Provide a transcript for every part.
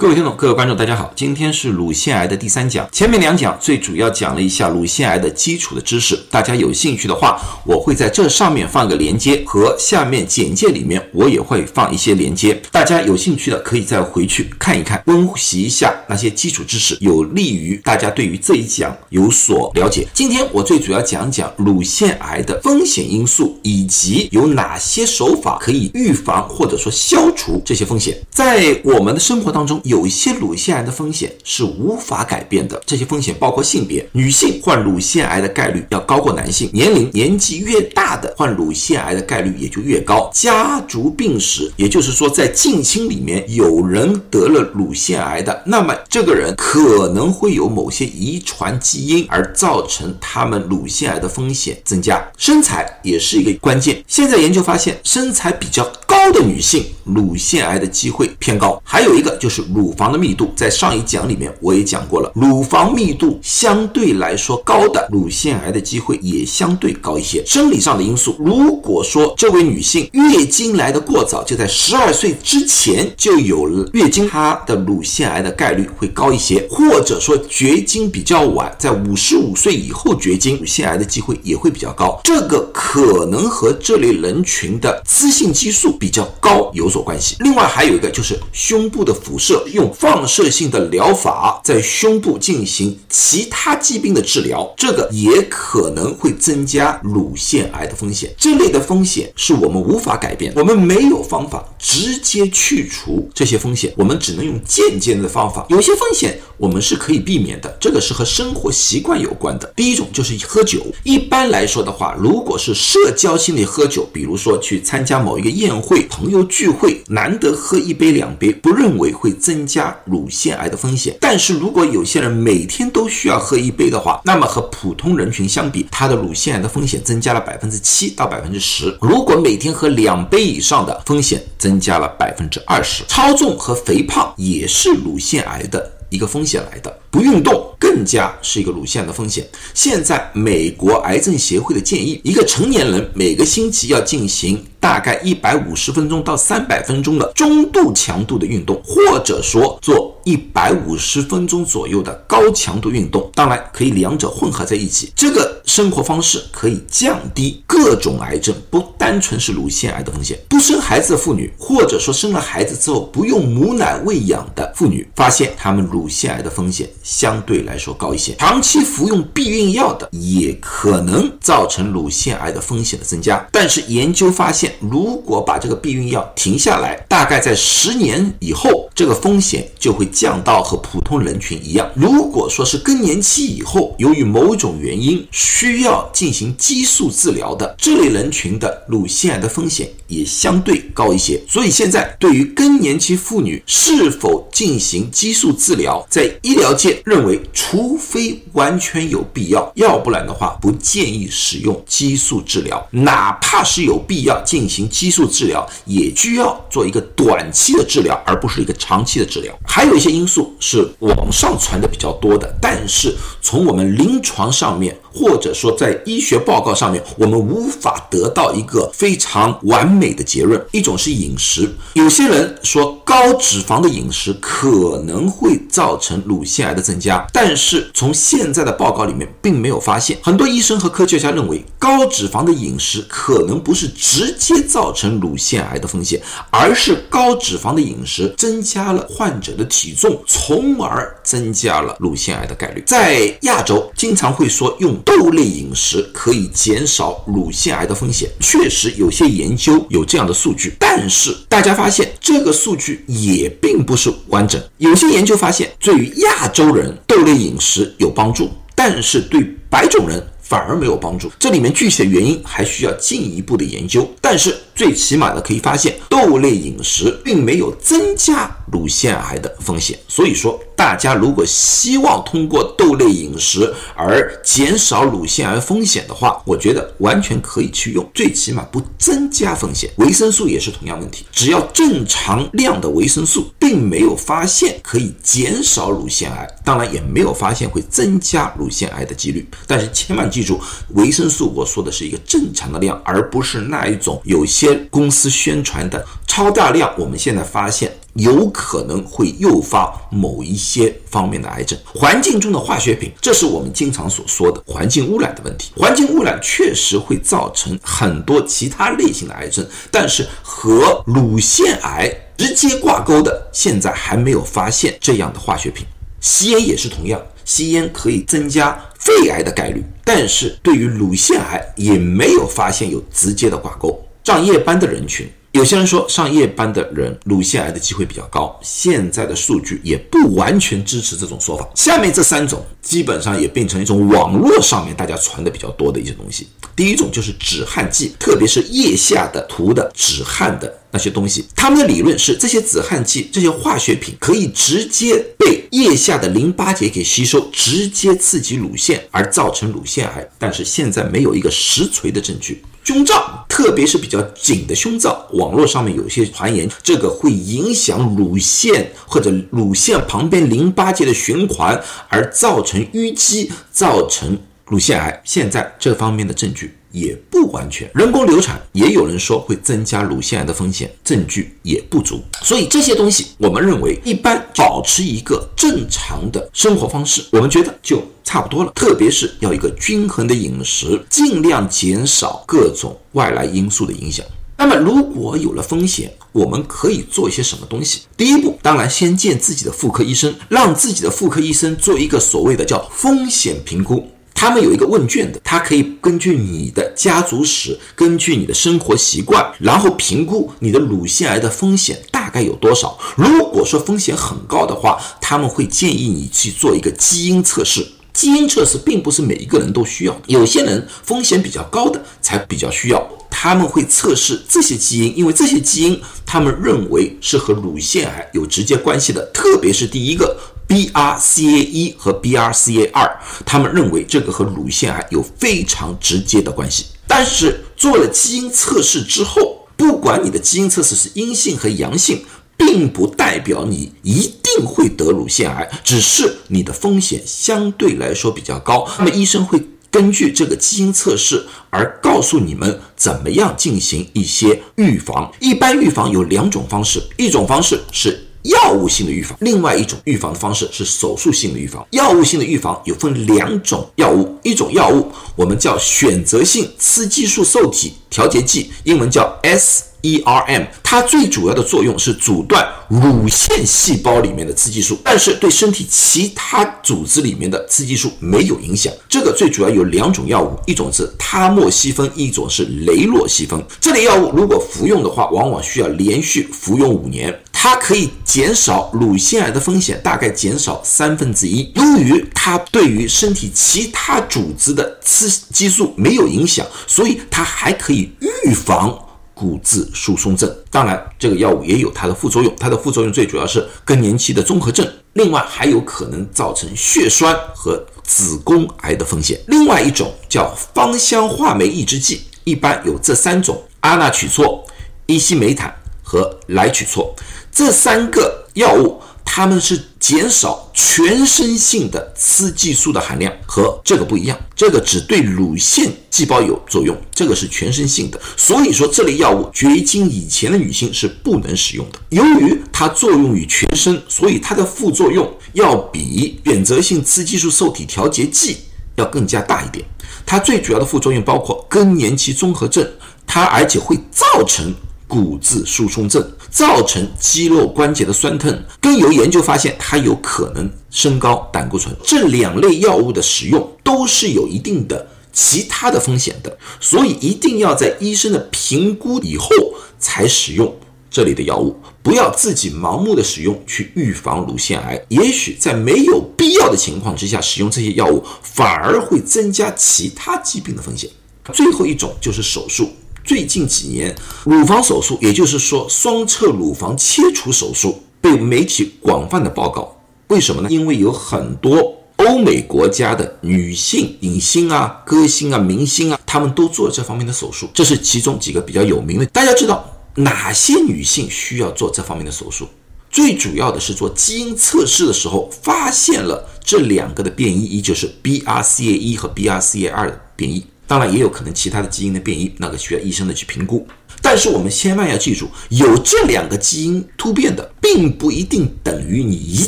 各位听众、各位观众，大家好，今天是乳腺癌的第三讲。前面两讲最主要讲了一下乳腺癌的基础的知识，大家有兴趣的话，我会在这上面放个连接，和下面简介里面我也会放一些连接。大家有兴趣的可以再回去看一看，温习一下那些基础知识，有利于大家对于这一讲有所了解。今天我最主要讲讲乳腺癌的风险因素，以及有哪些手法可以预防或者说消除这些风险。在我们的生活当中，有一些乳腺癌的风险是无法改变的，这些风险包括性别，女性患乳腺癌的概率要高。过男性；年龄，年纪越大的患乳腺癌的概率也就越高；家族病史，也就是说在近亲里面有人得了乳腺癌的，那么这个人可能会有某些遗传基因而造成他们乳腺癌的风险增加。身材也是一个关键，现在研究发现，身材比较高高的女性乳腺癌的机会偏高。还有一个就是乳房的。密度在上一讲里面我也讲过了，乳房密度相对来说高的乳腺癌的机会也相对高一些。生理上的因素，如果说这位女性月经来的过早，就在十二岁之前就有了月经，她的乳腺癌的概率会高一些；或者说绝经比较晚，在五十五岁以后绝经，乳腺癌的机会也会比较高。这个可能和这类人群的雌性激素比较高有所关系。另外还有一个就是胸部的辐射用。放射性的疗法在胸部进行其他疾病的治疗，这个也可能会增加乳腺癌的风险。这类的风险是我们无法改变，我们没有方法直接去除这些风险，我们只能用间接的方法。有些风险我们是可以避免的，这个是和生活习惯有关的。第一种就是喝酒。一般来说的话，如果是社交性的喝酒，比如说去参加某一个宴会、朋友聚会，难得喝一杯两杯，不认为会增加。乳腺癌的风险，但是如果有些人每天都需要喝一杯的话，那么和普通人群相比，他的乳腺癌的风险增加了百分之七到百分之十。如果每天喝两杯以上的，风险增加了百分之二十。超重和肥胖也是乳腺癌的一个风险来的，不运动。更加是一个乳腺的风险。现在美国癌症协会的建议，一个成年人每个星期要进行大概一百五十分钟到三百分钟的中度强度的运动，或者说做一百五十分钟左右的高强度运动。当然可以两者混合在一起。这个生活方式可以降低各种癌症，不单纯是乳腺癌的风险。不生孩子的妇女，或者说生了孩子之后不用母奶喂养的妇女，发现她们乳腺癌的风险相对来。说高一些，长期服用避孕药的也可能造成乳腺癌的风险的增加。但是研究发现，如果把这个避孕药停下来，大概在十年以后，这个风险就会降到和普通人群一样。如果说是更年期以后，由于某种原因需要进行激素治疗的这类人群的乳腺癌的风险也相对高一些。所以现在对于更年期妇女是否进行激素治疗，在医疗界认为。除非完全有必要，要不然的话不建议使用激素治疗。哪怕是有必要进行激素治疗，也需要做一个短期的治疗，而不是一个长期的治疗。还有一些因素是网上传的比较多的，但是从我们临床上面。或者说，在医学报告上面，我们无法得到一个非常完美的结论。一种是饮食，有些人说高脂肪的饮食可能会造成乳腺癌的增加，但是从现在的报告里面并没有发现。很多医生和科学家认为，高脂肪的饮食可能不是直接造成乳腺癌的风险，而是高脂肪的饮食增加了患者的体重，从而增加了乳腺癌的概率。在亚洲，经常会说用。豆类饮食可以减少乳腺癌的风险，确实有些研究有这样的数据，但是大家发现这个数据也并不是完整。有些研究发现，对于亚洲人豆类饮食有帮助，但是对白种人反而没有帮助。这里面具体的原因还需要进一步的研究，但是最起码的可以发现，豆类饮食并没有增加乳腺癌的风险。所以说。大家如果希望通过豆类饮食而减少乳腺癌风险的话，我觉得完全可以去用，最起码不增加风险。维生素也是同样问题，只要正常量的维生素，并没有发现可以减少乳腺癌，当然也没有发现会增加乳腺癌的几率。但是千万记住，维生素我说的是一个正常的量，而不是那一种有些公司宣传的超大量。我们现在发现有可能会诱发某一些方面的癌症。环境中的化学品，这是我们经常所说的环境污染的问题。环境污染确实会造成很多其他类型的癌症，但是和乳腺癌直接挂钩的，现在还没有发现这样的化学品。吸烟也是同样，吸烟可以增加肺癌的概率，但是对于乳腺癌也没有发现有直接的挂钩。上夜班的人群。有些人说上夜班的人乳腺癌的机会比较高，现在的数据也不完全支持这种说法。下面这三种基本上也变成一种网络上面大家传的比较多的一些东西。第一种就是止汗剂，特别是腋下的涂的止汗的那些东西，他们的理论是这些止汗剂、这些化学品可以直接被腋下的淋巴结给吸收，直接刺激乳腺而造成乳腺癌。但是现在没有一个实锤的证据。胸罩，特别是比较紧的胸罩，网络上面有些传言，这个会影响乳腺或者乳腺旁边淋巴结的循环，而造成淤积，造成乳腺癌。现在这方面的证据。也不完全，人工流产也有人说会增加乳腺癌的风险，证据也不足。所以这些东西，我们认为一般保持一个正常的生活方式，我们觉得就差不多了。特别是要一个均衡的饮食，尽量减少各种外来因素的影响。那么如果有了风险，我们可以做一些什么东西？第一步，当然先见自己的妇科医生，让自己的妇科医生做一个所谓的叫风险评估。他们有一个问卷的，他可以根据你的家族史，根据你的生活习惯，然后评估你的乳腺癌的风险大概有多少。如果说风险很高的话，他们会建议你去做一个基因测试。基因测试并不是每一个人都需要，有些人风险比较高的才比较需要。他们会测试这些基因，因为这些基因他们认为是和乳腺癌有直接关系的，特别是第一个。BRCA 一和 BRCA 二，他们认为这个和乳腺癌有非常直接的关系。但是做了基因测试之后，不管你的基因测试是阴性和阳性，并不代表你一定会得乳腺癌，只是你的风险相对来说比较高。那么医生会根据这个基因测试而告诉你们怎么样进行一些预防。一般预防有两种方式，一种方式是。药物性的预防，另外一种预防的方式是手术性的预防。药物性的预防有分两种药物，一种药物我们叫选择性雌激素受体调节剂，英文叫 S。ERM，它最主要的作用是阻断乳腺细胞里面的雌激素，但是对身体其他组织里面的雌激素没有影响。这个最主要有两种药物，一种是他莫西芬，一种是雷洛西芬。这类药物如果服用的话，往往需要连续服用五年。它可以减少乳腺癌的风险，大概减少三分之一。由于它对于身体其他组织的雌激素没有影响，所以它还可以预防。骨质疏松症，当然这个药物也有它的副作用，它的副作用最主要是更年期的综合症，另外还有可能造成血栓和子宫癌的风险。另外一种叫芳香化酶抑制剂，一般有这三种：阿那曲唑、依西梅坦和莱曲唑这三个药物。它们是减少全身性的雌激素的含量，和这个不一样。这个只对乳腺细胞有作用，这个是全身性的。所以说，这类药物绝经以前的女性是不能使用的。由于它作用于全身，所以它的副作用要比选择性雌激素受体调节剂要更加大一点。它最主要的副作用包括更年期综合症，它而且会造成。骨质疏松症造成肌肉关节的酸痛，更有研究发现它有可能升高胆固醇。这两类药物的使用都是有一定的其他的风险的，所以一定要在医生的评估以后才使用这类的药物，不要自己盲目的使用去预防乳腺癌。也许在没有必要的情况之下使用这些药物，反而会增加其他疾病的风险。最后一种就是手术。最近几年，乳房手术，也就是说双侧乳房切除手术，被媒体广泛的报告。为什么呢？因为有很多欧美国家的女性影星啊、歌星啊、明星啊，他们都做了这方面的手术。这是其中几个比较有名的。大家知道哪些女性需要做这方面的手术？最主要的是做基因测试的时候发现了这两个的变异，一就是 BRCA 一和 BRCA 二的变异。当然也有可能其他的基因的变异，那个需要医生的去评估。但是我们千万要记住，有这两个基因突变的，并不一定等于你一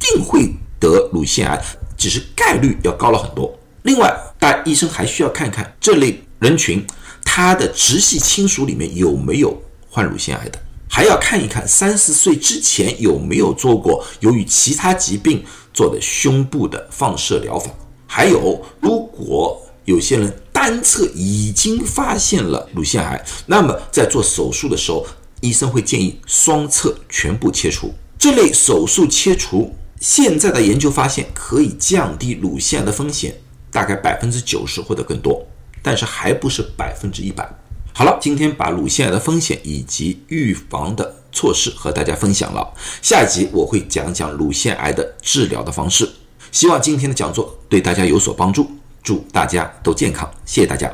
定会得乳腺癌，只是概率要高了很多。另外，大医生还需要看看这类人群他的直系亲属里面有没有患乳腺癌的，还要看一看三十岁之前有没有做过由于其他疾病做的胸部的放射疗法，还有如果有些人。单侧已经发现了乳腺癌，那么在做手术的时候，医生会建议双侧全部切除。这类手术切除，现在的研究发现可以降低乳腺癌的风险，大概百分之九十或者更多，但是还不是百分之一百。好了，今天把乳腺癌的风险以及预防的措施和大家分享了，下一集我会讲讲乳腺癌的治疗的方式。希望今天的讲座对大家有所帮助。祝大家都健康，谢谢大家。